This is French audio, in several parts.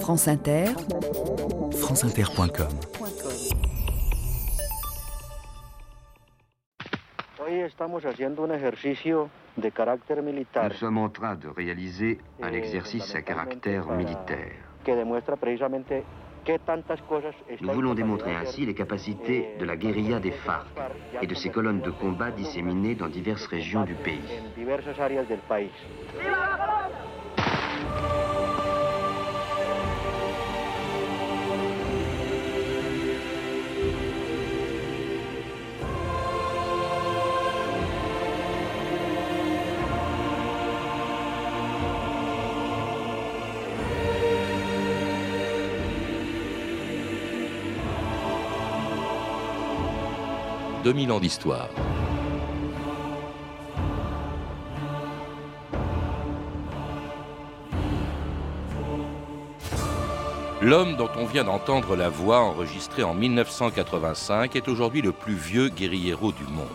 France Inter, franceinter.com. Nous sommes en train de réaliser un exercice à caractère militaire. Nous voulons démontrer ainsi les capacités de la guérilla des FARC et de ses colonnes de combat disséminées dans diverses régions du pays. 2000 ans d'histoire. L'homme dont on vient d'entendre la voix enregistrée en 1985 est aujourd'hui le plus vieux guerriero du monde.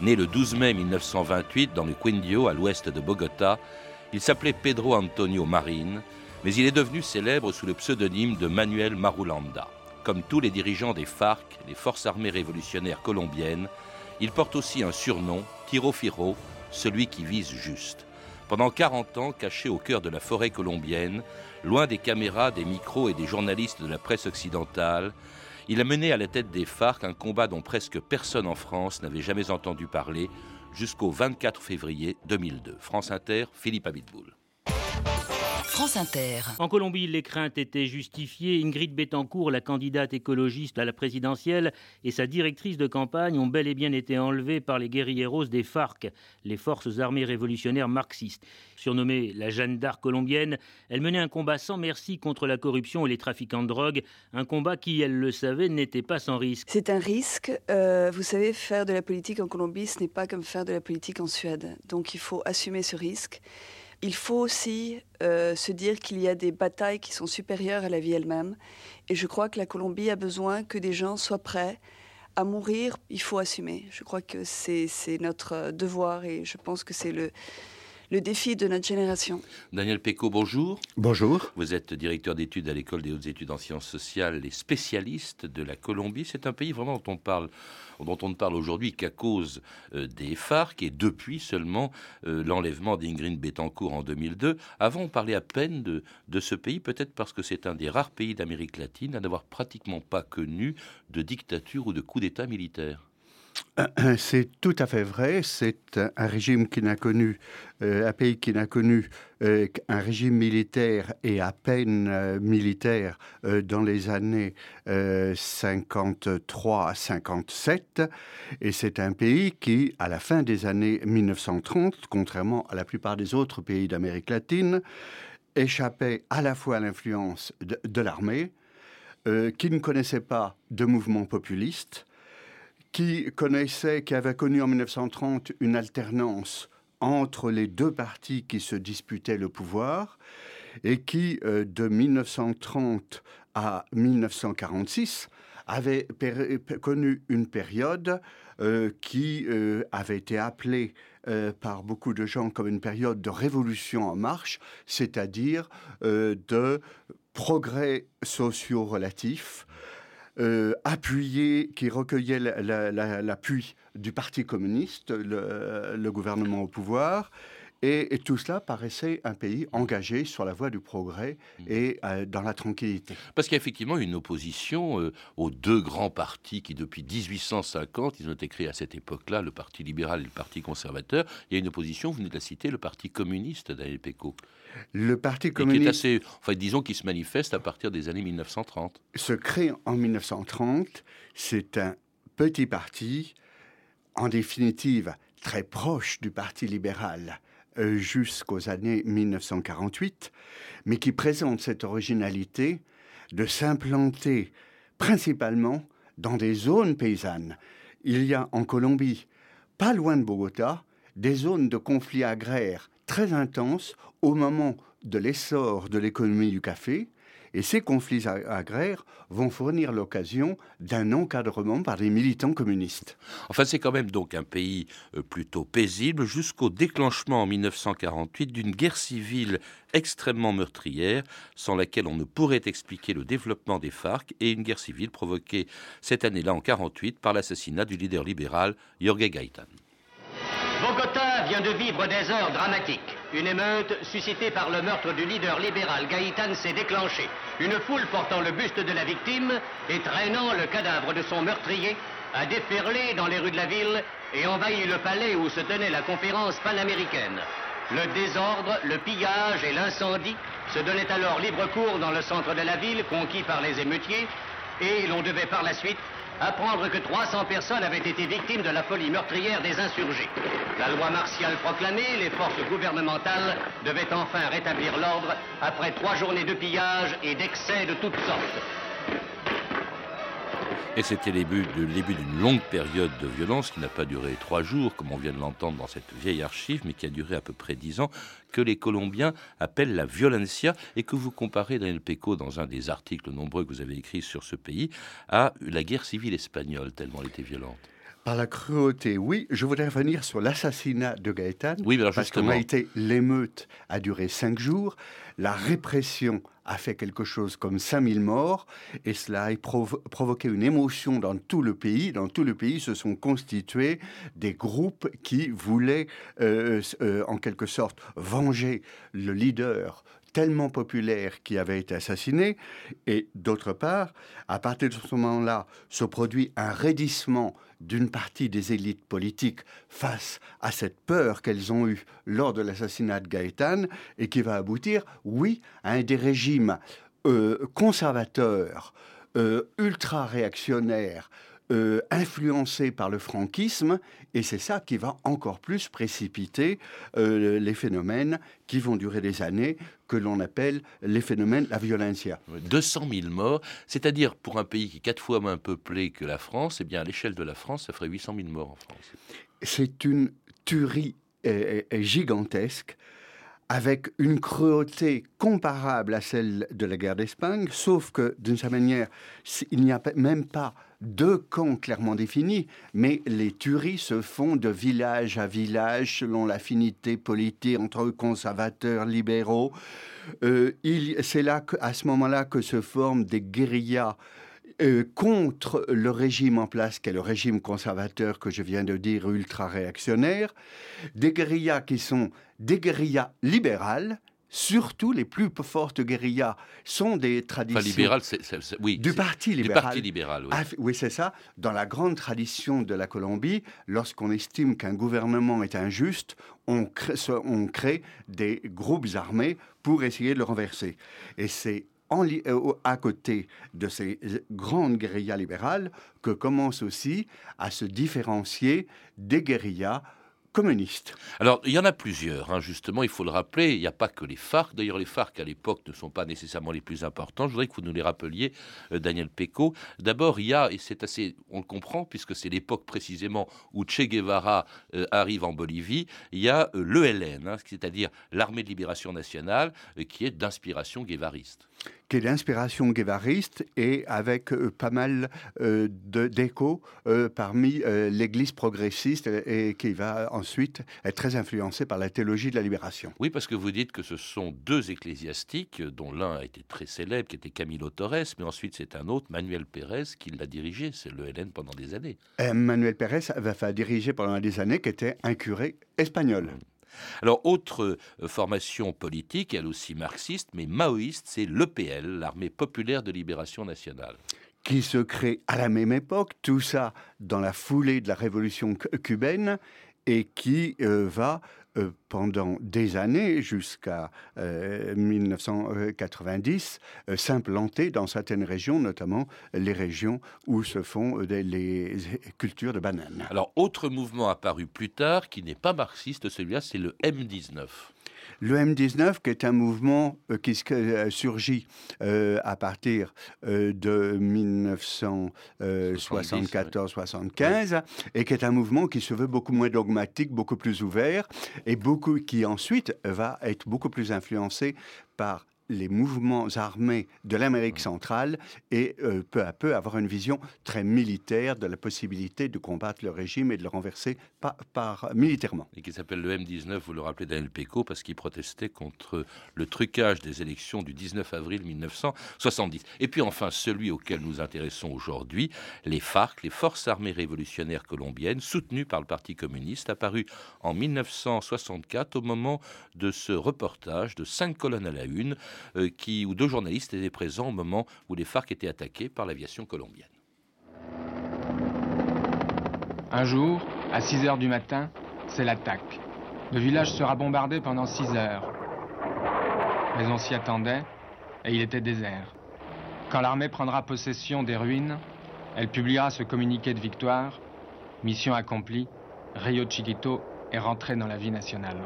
Né le 12 mai 1928 dans le Quindio à l'ouest de Bogota, il s'appelait Pedro Antonio Marin, mais il est devenu célèbre sous le pseudonyme de Manuel Marulanda. Comme tous les dirigeants des FARC, les forces armées révolutionnaires colombiennes, il porte aussi un surnom, Tiro Firo, celui qui vise juste. Pendant 40 ans, caché au cœur de la forêt colombienne, loin des caméras, des micros et des journalistes de la presse occidentale, il a mené à la tête des FARC un combat dont presque personne en France n'avait jamais entendu parler jusqu'au 24 février 2002. France Inter, Philippe Abitboul. En Colombie, les craintes étaient justifiées. Ingrid Betancourt, la candidate écologiste à la présidentielle, et sa directrice de campagne ont bel et bien été enlevées par les guerrilleros des FARC, les forces armées révolutionnaires marxistes. Surnommée la Jeanne d'Arc colombienne, elle menait un combat sans merci contre la corruption et les trafiquants de drogue, un combat qui, elle le savait, n'était pas sans risque. C'est un risque. Euh, vous savez, faire de la politique en Colombie, ce n'est pas comme faire de la politique en Suède. Donc il faut assumer ce risque. Il faut aussi euh, se dire qu'il y a des batailles qui sont supérieures à la vie elle-même. Et je crois que la Colombie a besoin que des gens soient prêts à mourir. Il faut assumer. Je crois que c'est notre devoir et je pense que c'est le, le défi de notre génération. Daniel Pecot, bonjour. Bonjour. Vous êtes directeur d'études à l'École des hautes études en sciences sociales et spécialiste de la Colombie. C'est un pays vraiment dont on parle dont on ne parle aujourd'hui qu'à cause euh, des FARC et depuis seulement euh, l'enlèvement d'Ingrid Betancourt en 2002. Avant, on parlait à peine de, de ce pays, peut-être parce que c'est un des rares pays d'Amérique latine à n'avoir pratiquement pas connu de dictature ou de coup d'État militaire. Euh, c'est tout à fait vrai. C'est un régime qui n'a connu, euh, un pays qui n'a connu euh, un régime militaire et à peine militaire dans les années 53 à 57. Et c'est un pays qui, à la fin des années 1930, contrairement à la plupart des autres pays d'Amérique latine, échappait à la fois à l'influence de, de l'armée, qui ne connaissait pas de mouvements populistes, qui connaissait, qui avait connu en 1930 une alternance entre les deux partis qui se disputaient le pouvoir et qui, euh, de 1930 à 1946, avait connu une période euh, qui euh, avait été appelée par beaucoup de gens comme une période de révolution en marche, c'est-à-dire de progrès sociaux relatifs, euh, qui recueillait l'appui du Parti communiste, le, gouvernement au pouvoir. Et, tout cela paraissait un pays engagé sur la voie du progrès mmh. et euh, dans la tranquillité. Parce qu'il y a effectivement une opposition euh, aux deux grands partis qui, depuis 1850, ils ont été créés à cette époque-là, le Parti libéral et le Parti conservateur. Il y a une opposition, vous venez de la citer, le Parti communiste d'Alepéco. Le Parti communiste. qui est assez, enfin, disons qu'il se manifeste à partir des années 1930. Se crée en 1930. C'est un petit parti, en définitive très proche du Parti libéral euh, jusqu'aux années 1948, mais qui présente cette originalité de s'implanter principalement dans des zones paysannes. Il y a en Colombie, pas loin de Bogota, des zones de conflits agraires très intenses au moment de l'essor de l'économie du café. Et ces conflits agraires vont fournir l'occasion d'un encadrement par les militants communistes. Enfin, c'est quand même donc un pays euh, plutôt paisible jusqu'au déclenchement en 1948 d'une guerre civile extrêmement meurtrière, sans laquelle on ne pourrait expliquer le développement des FARC, et une guerre civile provoquée cette année-là en 1948 par l'assassinat du leader libéral Jorge Gaitan. Vient de vivre des heures dramatiques. Une émeute suscitée par le meurtre du leader libéral Gaïtan s'est déclenchée. Une foule portant le buste de la victime et traînant le cadavre de son meurtrier a déferlé dans les rues de la ville et envahi le palais où se tenait la conférence panaméricaine. Le désordre, le pillage et l'incendie se donnaient alors libre cours dans le centre de la ville conquis par les émeutiers et l'on devait par la suite apprendre que 300 personnes avaient été victimes de la folie meurtrière des insurgés. La loi martiale proclamée, les forces gouvernementales devaient enfin rétablir l'ordre après trois journées de pillage et d'excès de toutes sortes. Et c'était le début, d'une longue période de violence qui n'a pas duré trois jours, comme on vient de l'entendre dans cette vieille archive, mais qui a duré à peu près dix ans, que les Colombiens appellent la violencia et que vous comparez, Daniel Peco, dans un des articles nombreux que vous avez écrits sur ce pays, à la guerre civile espagnole, tellement elle était violente. Par la cruauté, oui. Je voudrais revenir sur l'assassinat de Gaëtan. Oui, parce qu'on a été l'émeute a duré cinq jours. La répression a fait quelque chose comme 5000 morts et cela a provoqué une émotion dans tout le pays. Dans tout le pays se sont constitués des groupes qui voulaient euh, euh, en quelque sorte venger le leader tellement populaire qui avait été assassiné. Et d'autre part, à partir de ce moment-là, se produit un raidissement d'une partie des élites politiques face à cette peur qu'elles ont eue lors de l'assassinat de Gaëtan et qui va aboutir, oui, à un des régimes euh, conservateurs, euh, ultra-réactionnaires, euh, influencés par le franquisme, et c'est ça qui va encore plus précipiter les phénomènes qui vont durer des années, que l'on appelle les phénomènes, la violencia. 200 000 morts, c'est-à-dire pour un pays qui est quatre fois moins peuplé que la France, eh bien à l'échelle de la France, ça ferait 800 000 morts en France. C'est une tuerie gigantesque avec une cruauté comparable à celle de la guerre d'Espagne, sauf que d'une certaine manière, il n'y a même pas deux camps clairement définis, mais les tueries se font de village à village selon l'affinité politique entre conservateurs, libéraux. Euh, c'est là, à ce moment-là, que se forment des guérillas euh, contre le régime en place, qui est le régime conservateur que je viens de dire, ultra-réactionnaire, des guérillas qui sont des guérillas libérales, surtout les plus fortes guérillas sont des traditions oui, du Parti libéral. Du Parti libéral oui, oui c'est ça. Dans la grande tradition de la Colombie, lorsqu'on estime qu'un gouvernement est injuste, on crée, on crée des groupes armés pour essayer de le renverser. Et c'est euh, à côté de ces grandes guérillas libérales que commencent aussi à se différencier des guérillas alors, il y en a plusieurs, hein, justement, il faut le rappeler. Il n'y a pas que les FARC. D'ailleurs, les FARC, à l'époque, ne sont pas nécessairement les plus importants. Je voudrais que vous nous les rappeliez, euh, Daniel Pecot. D'abord, il y a, et c'est assez, on le comprend, puisque c'est l'époque précisément où Che Guevara euh, arrive en Bolivie, il y a euh, l'ELN, hein, c'est-à-dire l'Armée de Libération Nationale, qui est d'inspiration guévariste qui est d'inspiration guévariste et avec euh, pas mal euh, d'échos euh, parmi l'Église progressiste et, qui va ensuite être très influencée par la théologie de la libération. Oui, parce que vous dites que ce sont deux ecclésiastiques, dont l'un a été très célèbre, qui était Camilo Torres, mais ensuite c'est un autre, Manuel Pérez, qui l'a dirigé, c'est le LN pendant des années. Manuel Pérez va diriger pendant des années, qui était un curé espagnol. Mmh. Alors, autre euh, formation politique, elle aussi marxiste, mais maoïste, c'est l'EPL, l'Armée populaire de libération nationale. Qui se crée à la même époque, tout ça dans la foulée de la révolution cubaine, et qui euh, va euh, pendant des années, jusqu'à 1990, euh, euh, s'implanter dans certaines régions, notamment les régions où se font les cultures de bananes. Alors, autre mouvement apparu plus tard, qui n'est pas marxiste, celui-là, c'est le M19. Le M19, qui est un mouvement euh, qui euh, surgit euh, à partir de 1974-75, et qui est un mouvement qui se veut beaucoup moins dogmatique, beaucoup plus ouvert, et beaucoup, qui ensuite va être beaucoup plus influencé par les mouvements armés de l'Amérique centrale et euh, peu à peu avoir une vision très militaire de la possibilité de combattre le régime et de le renverser par, militairement. Et qui s'appelle le M19, vous le rappelez Daniel Péco, parce qu'il protestait contre le trucage des élections du 19 avril 1970. Et puis enfin, celui auquel nous intéressons aujourd'hui, les FARC, les Forces armées révolutionnaires colombiennes, soutenues par le Parti communiste, apparu en 1964 au moment de ce reportage de cinq colonnes à la une qui, où deux journalistes étaient présents au moment où les FARC étaient attaqués par l'aviation colombienne. Un jour, à 6 heures du matin, c'est l'attaque. Le village sera bombardé pendant 6 heures. Mais on s'y attendait et il était désert. Quand l'armée prendra possession des ruines, elle publiera ce communiqué de victoire. Mission accomplie, Rio Chiquito est rentré dans la vie nationale.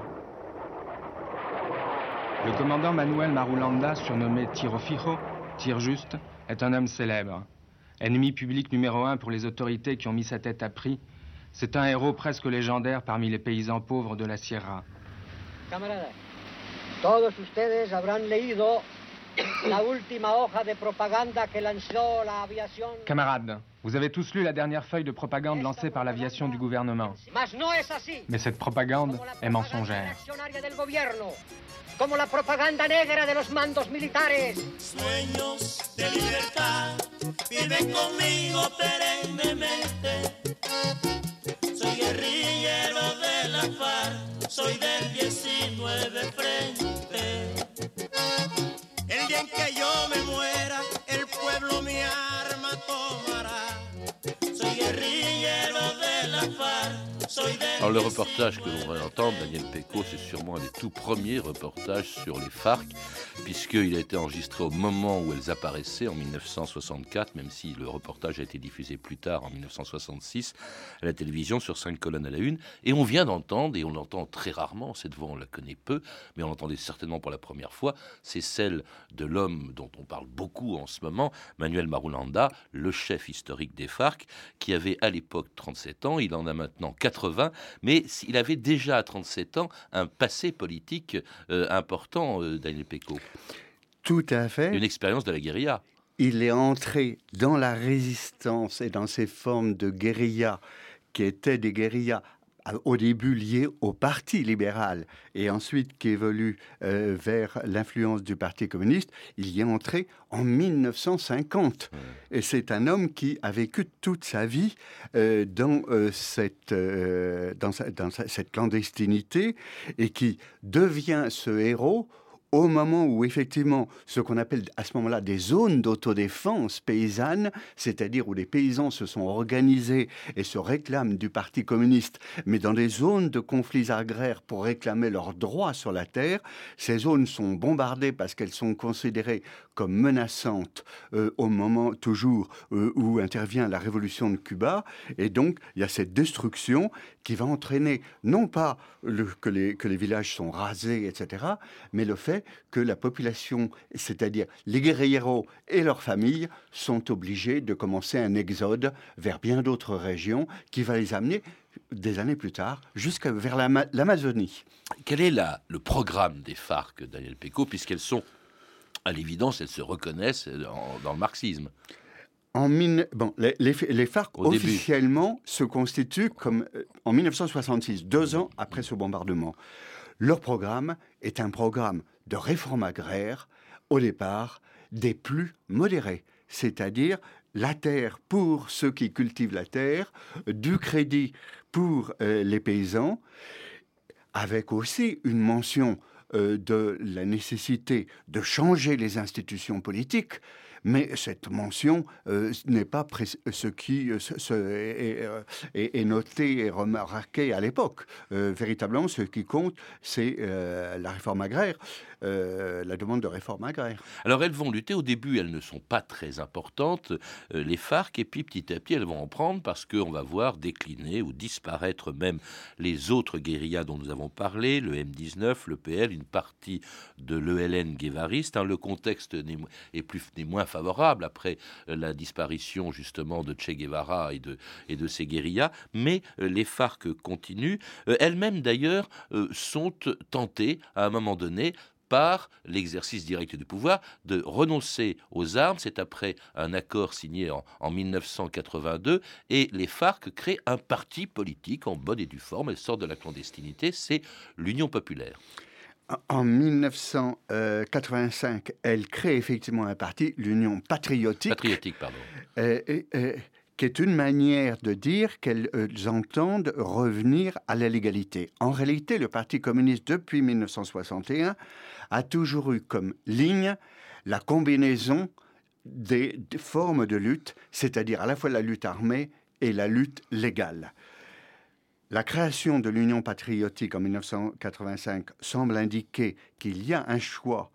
Le commandant Manuel Marulanda, surnommé Tiro Fijo, Tire Juste, est un homme célèbre. Ennemi public numéro un pour les autorités qui ont mis sa tête à prix, c'est un héros presque légendaire parmi les paysans pauvres de la Sierra. La última hoja de propaganda que lanzó la aviación. Camarades, vous avez tous lu la dernière feuille de propagande lancée par l'aviation du gouvernement. Mais cette propagande est mensongère. como la propaganda negra de los mandos militares. Sueños de libertad viven conmigo perennemente. Soy guerrillero de la FARC, soy del 19 frente. El día en que yo me muera, Alors le reportage que l'on va entendre, Daniel Pecot, c'est sûrement un des tout premiers reportages sur les FARC, puisqu'il a été enregistré au moment où elles apparaissaient en 1964, même si le reportage a été diffusé plus tard en 1966 à la télévision sur cinq colonnes à la une. Et on vient d'entendre, et on l'entend très rarement, cette voix on la connaît peu, mais on l'entendait certainement pour la première fois, c'est celle de l'homme dont on parle beaucoup en ce moment, Manuel Marulanda, le chef historique des FARC, qui avait à l'époque 37 ans, il en a maintenant 80 mais il avait déjà à 37 ans un passé politique euh, important, euh, Daniel Pecot. Tout à fait. Une expérience de la guérilla. Il est entré dans la résistance et dans ces formes de guérilla qui étaient des guérillas au début lié au Parti libéral et ensuite qui évolue euh, vers l'influence du Parti communiste, il y est entré en 1950. Et c'est un homme qui a vécu toute sa vie euh, dans, euh, cette, dans, dans cette clandestinité et qui devient ce héros au moment où effectivement ce qu'on appelle à ce moment-là des zones d'autodéfense paysanne, c'est-à-dire où les paysans se sont organisés et se réclament du Parti communiste, mais dans des zones de conflits agraires pour réclamer leurs droits sur la terre, ces zones sont bombardées parce qu'elles sont considérées comme menaçantes euh, au moment toujours euh, où intervient la révolution de Cuba, et donc il y a cette destruction qui va entraîner non pas que, les, villages sont rasés, etc., mais le fait que la population, c'est-à-dire les guerrieros et leurs familles, sont obligés de commencer un exode vers bien d'autres régions qui va les amener des années plus tard jusqu'à vers l'Amazonie. Quel est le programme des FARC, Daniel Péco, puisqu'elles sont, à l'évidence, elles se reconnaissent dans, le marxisme? En bon, les, les, FARC officiellement se constituent comme euh, en 1966, deux ans après ce bombardement. Leur programme est un programme de réforme agraire, au départ, des plus modérés, c'est-à-dire la terre pour ceux qui cultivent la terre, du crédit pour euh, les paysans, avec aussi une mention euh, de la nécessité de changer les institutions politiques, mais cette mention euh, n'est pas ce qui est, est, noté et remarqué à l'époque. véritablement, ce qui compte, c'est la réforme agraire. Euh, la demande de réforme agraire. Alors elles vont lutter, au début elles ne sont pas très importantes, euh, les FARC, et puis petit à petit elles vont en prendre parce qu'on va voir décliner ou disparaître même les autres guérillas dont nous avons parlé, le M19, le PL, une partie de l'ELN guévariste. Hein. le contexte est, plus, n'est moins favorable après euh, la disparition justement de Che Guevara et de ses guérillas, mais les FARC continuent. elles-mêmes d'ailleurs sont tentées à un moment donné par l'exercice direct du pouvoir, de renoncer aux armes. C'est après un accord signé en, en 1982 et les FARC créent un parti politique en bonne et due forme. Elles sortent de la clandestinité, c'est l'Union populaire. En 1985, elle crée effectivement un parti, l'Union patriotique. Patriotique, pardon. euh, qui est une manière de dire qu'elles entendent revenir à la légalité. En réalité, le Parti communiste, depuis 1961, a toujours eu comme ligne la combinaison des, des formes de lutte, c'est-à-dire à la fois la lutte armée et la lutte légale. La création de l'Union patriotique en 1985 semble indiquer qu'il y a un choix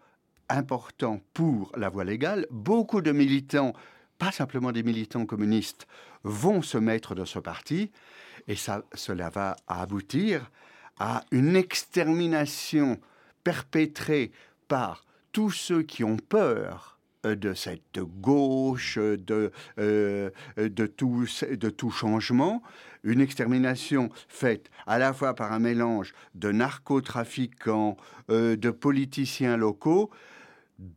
important pour la voie légale. Beaucoup de militants, pas simplement des militants communistes, vont se mettre dans ce parti et ça, cela va aboutir à une extermination perpétrée par tous ceux qui ont peur euh, de cette gauche, de, euh, de, tout, changement, une extermination faite à la fois par un mélange de narcotrafiquants, euh, de politiciens locaux,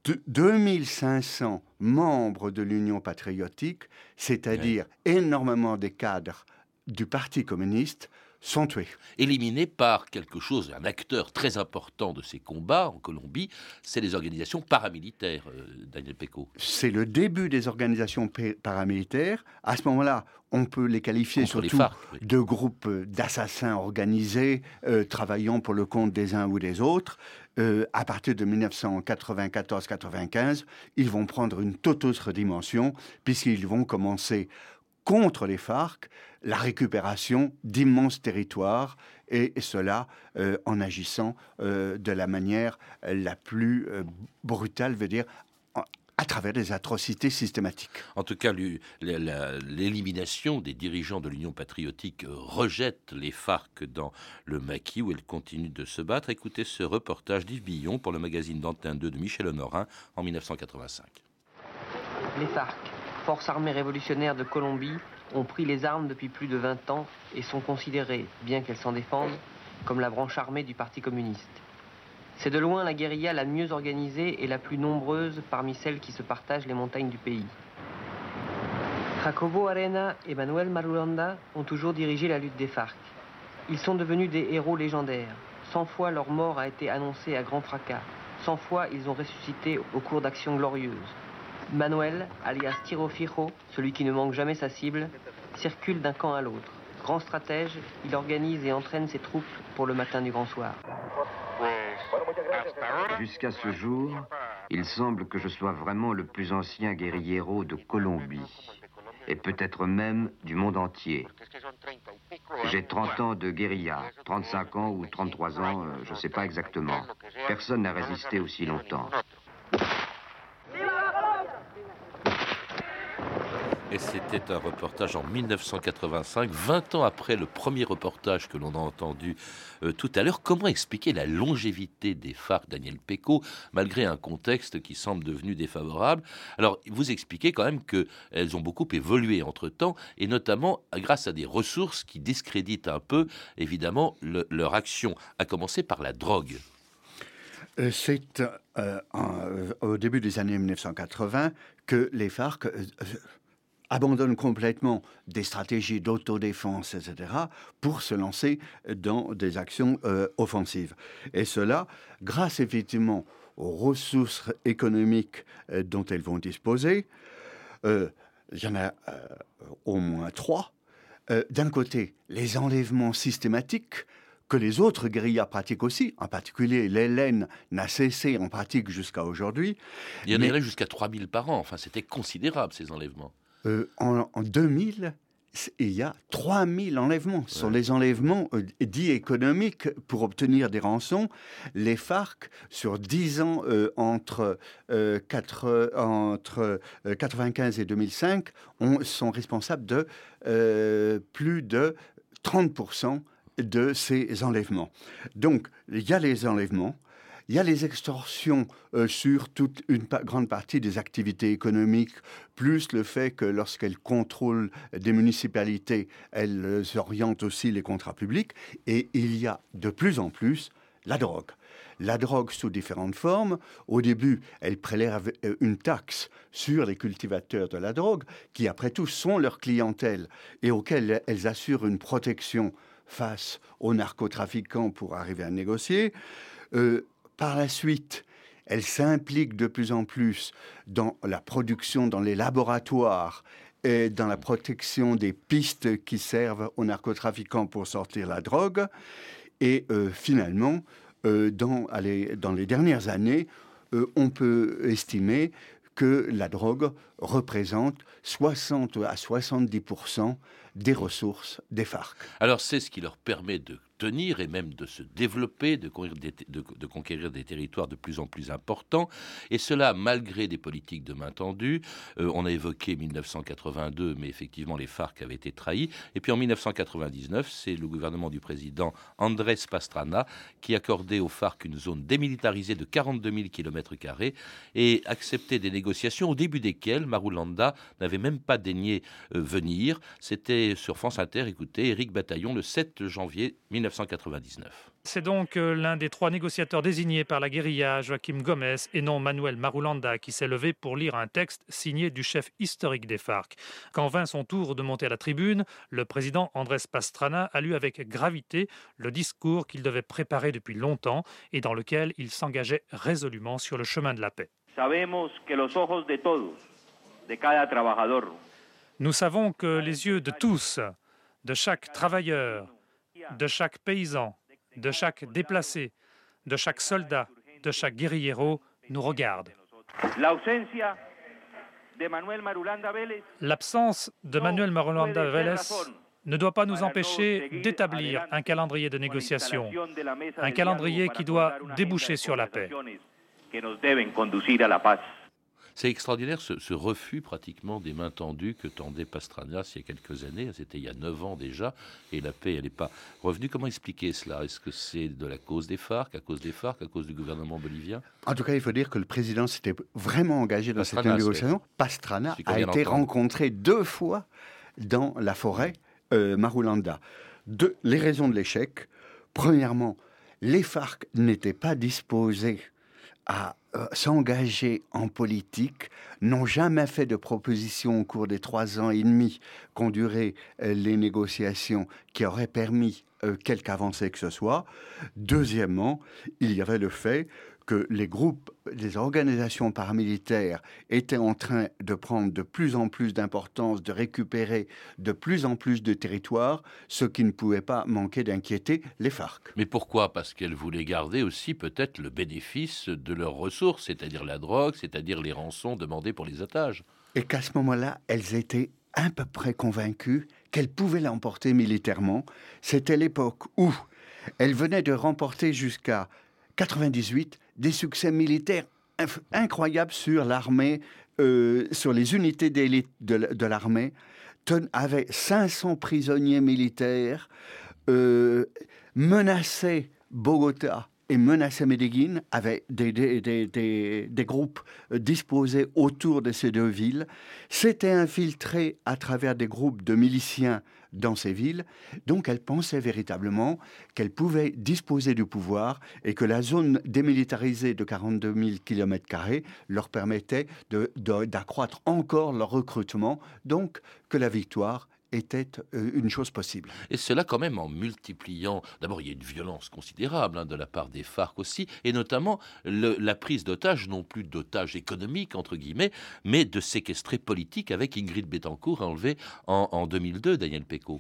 de 2500 membres de l'Union patriotique, c'est-à-dire oui. énormément des cadres du Parti communiste, sont tués. Éliminés par quelque chose, un acteur très important de ces combats en Colombie, c'est les organisations paramilitaires, euh, Daniel Pecot. C'est le début des organisations paramilitaires. À ce moment-là, on peut les qualifier Contre surtout les FARC, oui. de groupes d'assassins organisés, euh, travaillant pour le compte des uns ou des autres. Euh, à partir de 1994-95, ils vont prendre une toute autre dimension, puisqu'ils vont commencer contre les FARC la récupération d'immenses territoires, et, et cela euh, en agissant euh, de la manière la plus euh, brutale, veut dire à travers des atrocités systématiques. En tout cas, l'élimination des dirigeants de l'Union patriotique rejette les FARC dans le maquis où elles continuent de se battre. Écoutez ce reportage d'Yves Billon pour le magazine d'Antenne 2 de Michel Honorin en 1985. Les FARC, Forces armées révolutionnaires de Colombie, ont pris les armes depuis plus de 20 ans et sont considérées, bien qu'elles s'en défendent, comme la branche armée du Parti communiste. C'est de loin la guérilla la mieux organisée et la plus nombreuse parmi celles qui se partagent les montagnes du pays. Jacobo Arena et Manuel Marulanda ont toujours dirigé la lutte des FARC. Ils sont devenus des héros légendaires. Cent fois leur mort a été annoncée à grand fracas. Cent fois ils ont ressuscité au cours d'actions glorieuses. Manuel, alias Tiro Fijo, celui qui ne manque jamais sa cible, circule d'un camp à l'autre. Grand stratège, il organise et entraîne ses troupes pour le matin du grand soir. Jusqu'à ce jour, il semble que je sois vraiment le plus ancien guerriero de Colombie, et peut-être même du monde entier. J'ai 30 ans de guérilla, 35 ans ou 33 ans, euh, je ne sais pas exactement. Personne n'a résisté aussi longtemps. Et c'était un reportage en 1985, 20 ans après le premier reportage que l'on a entendu euh, tout à l'heure. Comment expliquer la longévité des FARC, Daniel Pecot, malgré un contexte qui semble devenu défavorable? Alors, vous expliquez quand même qu'elles ont beaucoup évolué entre-temps, et notamment grâce à des ressources qui discréditent un peu, évidemment, le, leur action, à commencer par la drogue. Euh, C'est euh, au début des années 1980 que les FARC abandonne complètement des stratégies d'autodéfense, etc., pour se lancer dans des actions euh, offensives. Et cela, grâce effectivement aux ressources économiques euh, dont elles vont disposer, euh, il y en a au moins trois. D'un côté, les enlèvements systématiques que les autres guérillas pratiquent aussi, en particulier l'Hélène n'a cessé en pratique jusqu'à aujourd'hui. Il y en avait jusqu'à 3000 par an, enfin c'était considérable ces enlèvements. Euh, en, en, 2000, il y a 3000 enlèvements. Ce sont les enlèvements euh, dits économiques pour obtenir des rançons. Les FARC, sur 10 ans euh, entre, 4, entre 95 et 2005, on, sont responsables de plus de 30% de ces enlèvements. Donc, il y a les enlèvements, il y a les extorsions euh, sur toute une grande partie des activités économiques, plus le fait que lorsqu'elles contrôlent des municipalités, elles euh, orientent aussi les contrats publics. Et il y a de plus en plus la drogue. la drogue sous différentes formes. Au début, elles prélèvent euh, une taxe sur les cultivateurs de la drogue, qui après tout sont leur clientèle et auxquels elles assurent une protection face aux narcotrafiquants pour arriver à négocier. Par la suite, elles s'impliquent de plus en plus dans la production dans les laboratoires et dans la protection des pistes qui servent aux narcotrafiquants pour sortir la drogue. Et euh, finalement, euh, dans, dans, les dernières années, euh, on peut estimer que la drogue représente 60 à 70 des ressources des FARC. Alors c'est ce qui leur permet de tenir et même de se développer, de conquérir des, territoires de plus en plus importants. Et cela malgré des politiques de main tendue. Euh, on a évoqué 1982, mais effectivement les FARC avaient été trahis. Et puis en 1999, c'est le gouvernement du président Andrés Pastrana qui accordait aux FARC une zone démilitarisée de 42 000 km et acceptait des négociations au début desquelles Marulanda n'avait même pas daigné euh, venir. C'était sur France Inter, écoutez, Éric Bataillon le 7 janvier 1999. C'est donc euh, l'un des trois négociateurs désignés par la guérilla, Joaquim Gomez, et non Manuel Marulanda, qui s'est levé pour lire un texte signé du chef historique des FARC. Quand vint son tour de monter à la tribune, le président Andrés Pastrana a lu avec gravité le discours qu'il devait préparer depuis longtemps et dans lequel il s'engageait résolument sur le chemin de la paix. Nous savons que les yeux de tous, de chaque travailleur, de chaque paysan, de chaque déplacé, de chaque soldat, de chaque guerriero nous regarde. L'absence de Manuel Marulanda Vélez ne doit pas nous empêcher d'établir un calendrier de négociation, un calendrier qui doit déboucher sur la paix. C'est extraordinaire ce, refus pratiquement des mains tendues que tendait Pastrana il y a quelques années. C'était il y a neuf ans déjà, et la paix, elle n'est pas revenue. Comment expliquer cela? Est-ce que c'est de la cause des FARC, à cause des FARC, à cause du gouvernement bolivien? En tout cas, il faut dire que le président s'était vraiment engagé dans cette négociation. Pastrana a été rencontré deux fois dans la forêt euh, Marulanda. les raisons de l'échec. Premièrement, les FARC n'étaient pas disposés à euh, s'engager en politique, n'ont jamais fait de proposition au cours des trois ans et demi qu'ont duré euh, les négociations qui auraient permis euh, quelque avancée que ce soit. Deuxièmement, il y avait le fait que les groupes, les organisations paramilitaires étaient en train de prendre de plus en plus d'importance, de récupérer de plus en plus de territoires, ce qui ne pouvait pas manquer d'inquiéter les FARC. Mais pourquoi? Parce qu'elles voulaient garder aussi peut-être le bénéfice de leurs ressources, c'est-à-dire la drogue, c'est-à-dire les rançons demandées pour les otages. Et qu'à ce moment-là, elles étaient à peu près convaincues qu'elles pouvaient l'emporter militairement. C'était l'époque où elles venaient de remporter jusqu'à 98 des succès militaires incroyables sur l'armée, euh, sur les unités d'élite de, l'armée, avait 500 prisonniers militaires, euh, menaçait Bogota et menaçait Medellín, des, des, groupes euh, disposés autour de ces deux villes, s'était infiltré à travers des groupes de miliciens dans ces villes. Donc elle pensait véritablement qu'elle pouvait disposer du pouvoir et que la zone démilitarisée de 42 000 km leur permettait d'accroître encore leur recrutement, donc que la victoire était euh, une chose possible. Et cela quand même en multipliant, d'abord il y a une violence considérable hein, de la part des FARC aussi, et notamment la prise d'otages, non plus d'otages économiques entre guillemets, mais de séquestrés politiques avec Ingrid Betancourt enlevée en, en 2002, Daniel Pecot.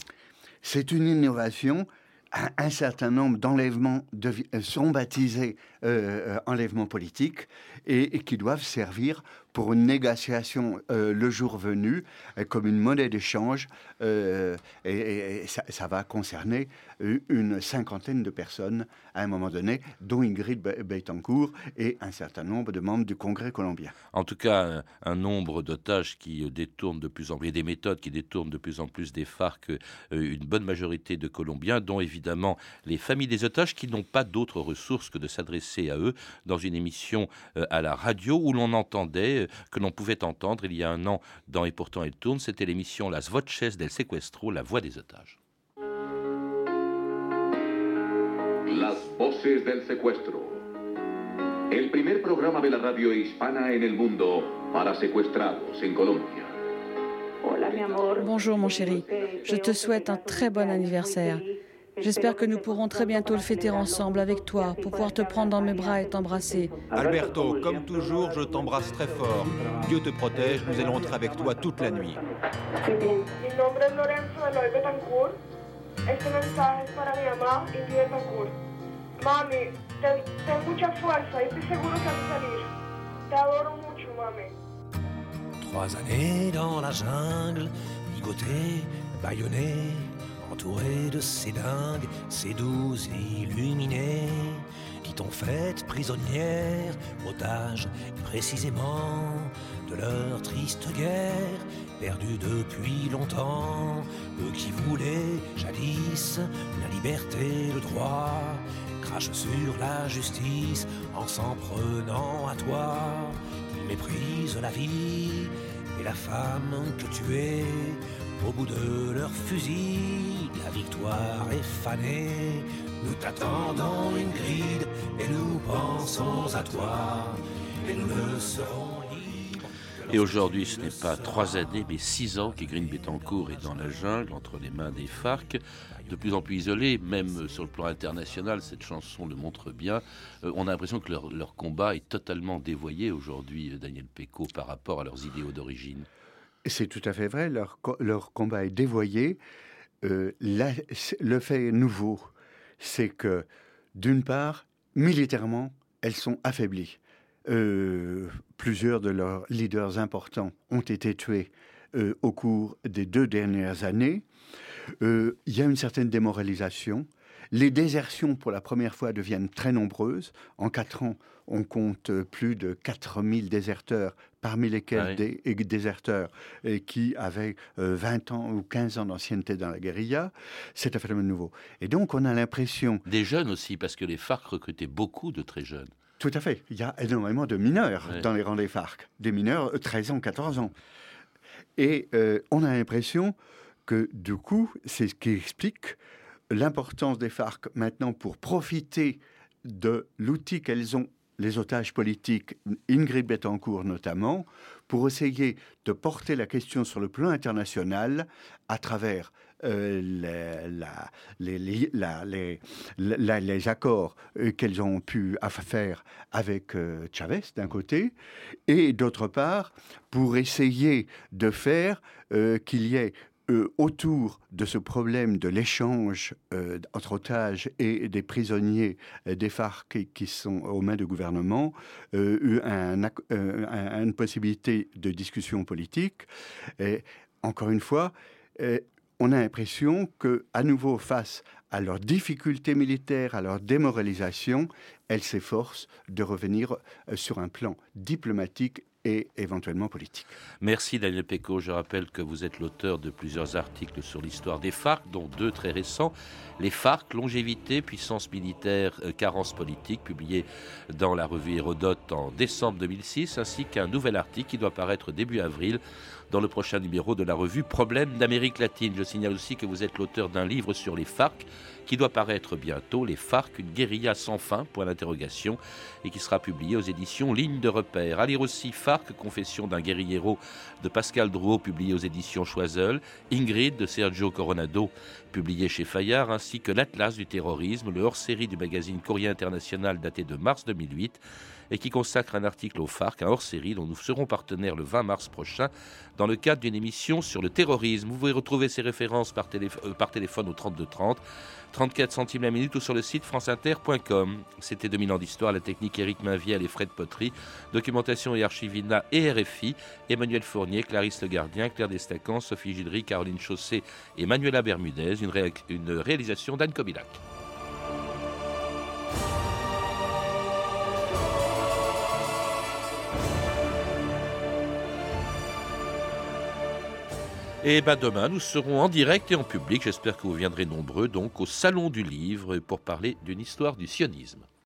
C'est une innovation un, certain nombre d'enlèvements euh, sont baptisés euh, enlèvements politiques et, qui doivent servir pour une négociation le jour venu comme une monnaie d'échange et, ça, va concerner une cinquantaine de personnes à un moment donné, dont Ingrid Betancourt et un certain nombre de membres du Congrès colombien. En tout cas, un, nombre d'otages qui détournent de plus en plus, des méthodes qui détournent de plus en plus des FARC, euh, une bonne majorité de Colombiens, dont évidemment les familles des otages qui n'ont pas d'autres ressources que de s'adresser à eux dans une émission euh, à la radio où l'on entendait, euh, que l'on pouvait entendre il y a un an dans Et pourtant elle tourne, c'était l'émission Las Voces del Sequestro, la voix des otages. Las voces del secuestro. El primer programa de la radio hispana en el mundo para secuestrados en Colombia. Bonjour mon chéri, je te souhaite un très bon anniversaire. J'espère que nous pourrons très bientôt le fêter ensemble avec toi pour pouvoir te prendre dans mes bras et t'embrasser. Alberto, comme toujours, je t'embrasse très fort. Dieu te protège, nous allons être avec toi toute la nuit. Mi nombre es Lorenzo Eloy Betancourt. Este mensaje es para mi mamá y Betancourt. Mami, ten, ten mucha fuerza y estoy seguro que vas a salir. Te adoro mucho, mami. Trois années dans la jungle, ligoté, bâillonné, entouré de ces dingues, ces doux illuminés, qui t'ont faite prisonnière, otage précisément de leur triste guerre, perdue depuis longtemps, eux qui voulaient jadis la liberté, le droit, crachent sur la justice en s'en prenant à toi. Ils méprisent la vie et la femme que tu es. Au bout de leur fusil, la victoire est fanée. Nous t'attendons, Ingrid, et nous pensons à toi. Et nous le serons. Et aujourd'hui, ce n'est pas trois années, mais six ans qu'Igrin Betancourt est dans la jungle, entre les mains des FARC, de plus en plus isolés, même sur le plan international, cette chanson le montre bien. Euh, on a l'impression que leur, leur combat est totalement dévoyé aujourd'hui, Daniel Pecot, par rapport à leurs idéaux d'origine. C'est tout à fait vrai, leur, leur combat est dévoyé. Euh, le fait nouveau, c'est que, d'une part, militairement, elles sont affaiblies. Euh, plusieurs de leurs leaders importants ont été tués euh, au cours des deux dernières années. Euh, Il y a une certaine démoralisation. Les désertions, pour la première fois, deviennent très nombreuses. En quatre ans, on compte plus de 4000 déserteurs, parmi lesquels Ah oui. des déserteurs qui avaient euh, 20 ans ou 15 ans d'ancienneté dans la guérilla. C'est un phénomène nouveau. Et donc, on a l'impression... Des jeunes aussi, parce que les FARC recrutaient beaucoup de très jeunes. Tout à fait. Il y a énormément de mineurs dans les rangs des FARC. Des mineurs, euh, 13 ans, 14 ans. Et euh, on a l'impression que, du coup, c'est ce qui explique l'importance des FARC maintenant pour profiter de l'outil qu'elles ont, les otages politiques, Ingrid Betancourt notamment, pour essayer de porter la question sur le plan international à travers euh, les, les- les- les- accords euh, qu'elles ont pu faire avec euh, Chavez d'un côté, et d'autre part, pour essayer de faire qu'il y ait autour de ce problème de l'échange entre otages et des prisonniers des FARC qui, sont aux mains du gouvernement, une possibilité de discussion politique. Et encore une fois, on a l'impression que, à nouveau, face à leurs difficultés militaires, à leur démoralisation, elles s'efforcent de revenir euh, sur un plan diplomatique et éventuellement politique. Merci Daniel Pecot. Je rappelle que vous êtes l'auteur de plusieurs articles sur l'histoire des FARC, dont deux très récents. Les FARC, longévité, puissance militaire, euh, carence politique, publié dans la revue Hérodote en décembre 2006, ainsi qu'un nouvel article qui doit paraître début avril dans le prochain numéro de la revue Problèmes d'Amérique latine. Je signale aussi que vous êtes l'auteur d'un livre sur les FARC qui doit paraître bientôt, Les FARC, une guérilla sans fin, point d'interrogation, et qui sera publié aux éditions Ligne de repère. À lire aussi FARC, Confession d'un guérillero de Pascal Drouot, publié aux éditions Choiseul, Ingrid de Sergio Coronado, publié chez Fayard, ainsi que l'Atlas du terrorisme, le hors-série du magazine Courrier International daté de mars 2008, et qui consacre un article au FARC, un hors-série dont nous serons partenaires le 20 mars prochain dans le cadre d'une émission sur le terrorisme. Vous pouvez retrouver ces références par, euh, téléphone au 3230, 34 centimes la minute ou sur le site franceinter.com. C'était 2000 ans d'histoire, la technique Éric Mainviel et Fred Potry, documentation et archivina et RFI, Emmanuel Fournier, Clarisse Le Gardien, Claire Destacan, Sophie Gildery, Caroline Chaussé et Manuela Bermudez, une réalisation d'Anne Kobilac. Et ben demain, nous serons en direct et en public. J'espère que vous viendrez nombreux donc au Salon du Livre pour parler d'une histoire du sionisme.